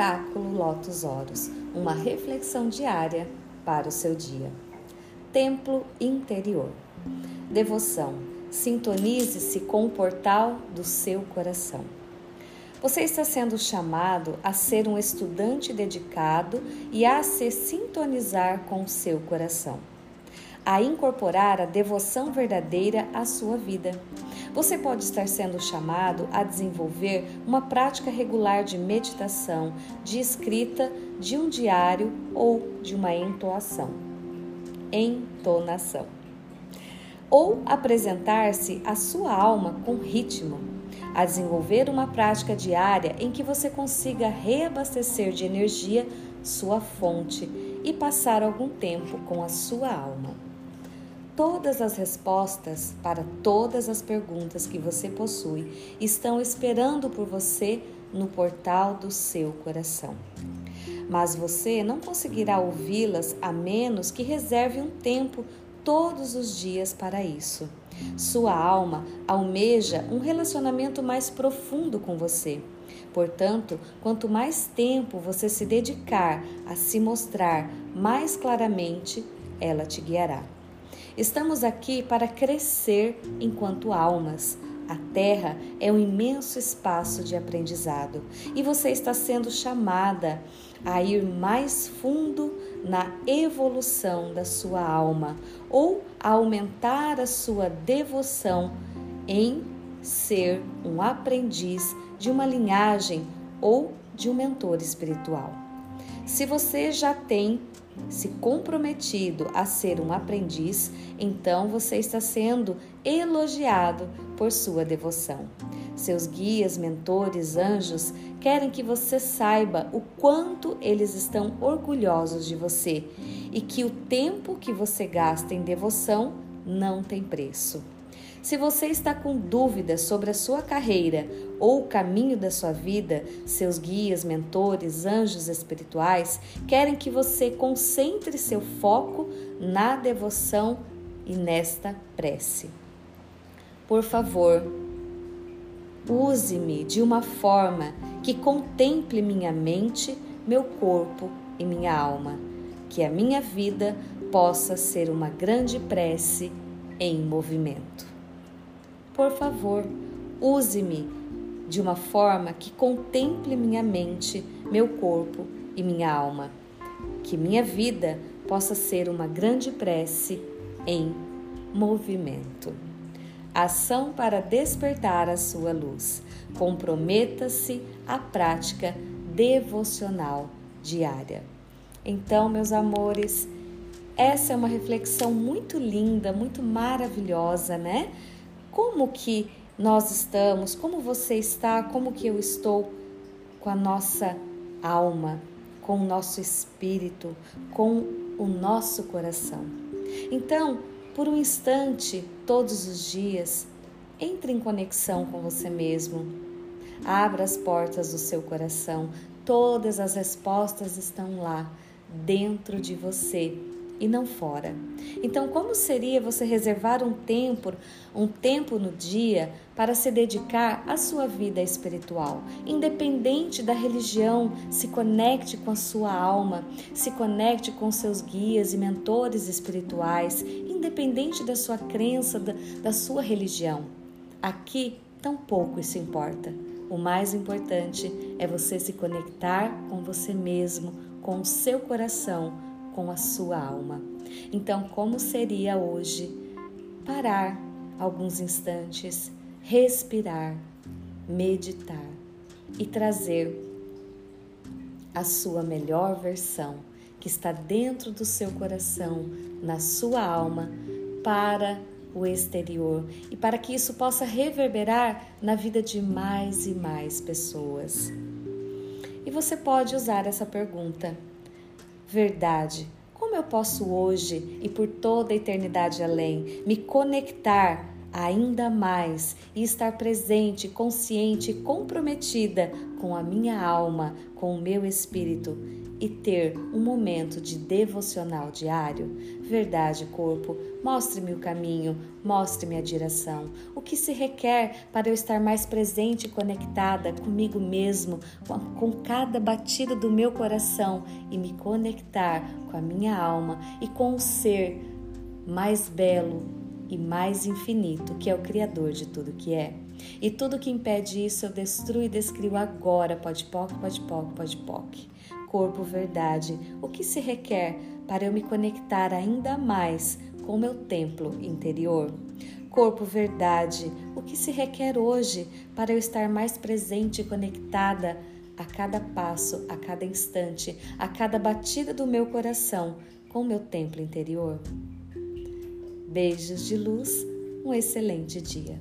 Oráculo Lotus Horus, uma reflexão diária para o seu dia. Templo interior. Devoção. Sintonize-se com o portal do seu coração. Você está sendo chamado a ser um estudante dedicado e a se sintonizar com o seu coração, a incorporar a devoção verdadeira à sua vida. Você pode estar sendo chamado a desenvolver uma prática regular de meditação, de escrita, de um diário ou de uma entoação. Entonação. Ou apresentar-se à sua alma com ritmo, a desenvolver uma prática diária em que você consiga reabastecer de energia sua fonte e passar algum tempo com a sua alma. Todas as respostas para todas as perguntas que você possui estão esperando por você no portal do seu coração. Mas você não conseguirá ouvi-las a menos que reserve um tempo todos os dias para isso. Sua alma almeja um relacionamento mais profundo com você. Portanto, quanto mais tempo você se dedicar a se mostrar mais claramente, ela te guiará. Estamos aqui para crescer enquanto almas. A Terra é um imenso espaço de aprendizado e você está sendo chamada a ir mais fundo na evolução da sua alma ou a aumentar a sua devoção em ser um aprendiz de uma linhagem ou de um mentor espiritual. Se você já tem se comprometido a ser um aprendiz, então você está sendo elogiado por sua devoção. Seus guias, mentores, anjos querem que você saiba o quanto eles estão orgulhosos de você e que o tempo que você gasta em devoção não tem preço. Se você está com dúvidas sobre a sua carreira ou o caminho da sua vida, seus guias, mentores, anjos espirituais querem que você concentre seu foco na devoção e nesta prece. Por favor, use-me de uma forma que contemple minha mente, meu corpo e minha alma, que a minha vida possa ser uma grande prece em movimento. Por favor, use-me de uma forma que contemple minha mente, meu corpo e minha alma. Que minha vida possa ser uma grande prece em movimento. Ação para despertar a sua luz. Comprometa-se à prática devocional diária. Então, meus amores, essa é uma reflexão muito linda, muito maravilhosa, né? Como que nós estamos, como você está, como que eu estou com a nossa alma, com o nosso espírito, com o nosso coração. Então, por um instante, todos os dias, entre em conexão com você mesmo. Abra as portas do seu coração. Todas as respostas estão lá, dentro de você e não fora. Então, como seria você reservar um tempo, um tempo no dia para se dedicar à sua vida espiritual? Independente da religião, se conecte com a sua alma, se conecte com seus guias e mentores espirituais, independente da sua crença, da, da sua religião. Aqui, tão pouco isso importa. O mais importante é você se conectar com você mesmo, com o seu coração com a sua alma. Então, como seria hoje parar alguns instantes, respirar, meditar e trazer a sua melhor versão que está dentro do seu coração, na sua alma, para o exterior e para que isso possa reverberar na vida de mais e mais pessoas. E você pode usar essa pergunta verdade. Como eu posso hoje e por toda a eternidade além me conectar ainda mais e estar presente, consciente e comprometida com a minha alma, com o meu espírito e ter um momento de devocional diário? Verdade, corpo, mostre-me o caminho, mostre-me a direção. O que se requer para eu estar mais presente e conectada comigo mesmo, com cada batida do meu coração e me conectar com a minha alma e com o ser mais belo e mais infinito, que é o Criador de tudo que é. E tudo que impede isso eu destruo e descrio agora, pode poc, pode poc, pode poc. Corpo, verdade, o que se requer para eu me conectar ainda mais com meu templo interior? Corpo, verdade, o que se requer hoje para eu estar mais presente e conectada a cada passo, a cada instante, a cada batida do meu coração com meu templo interior? Beijos de luz, um excelente dia.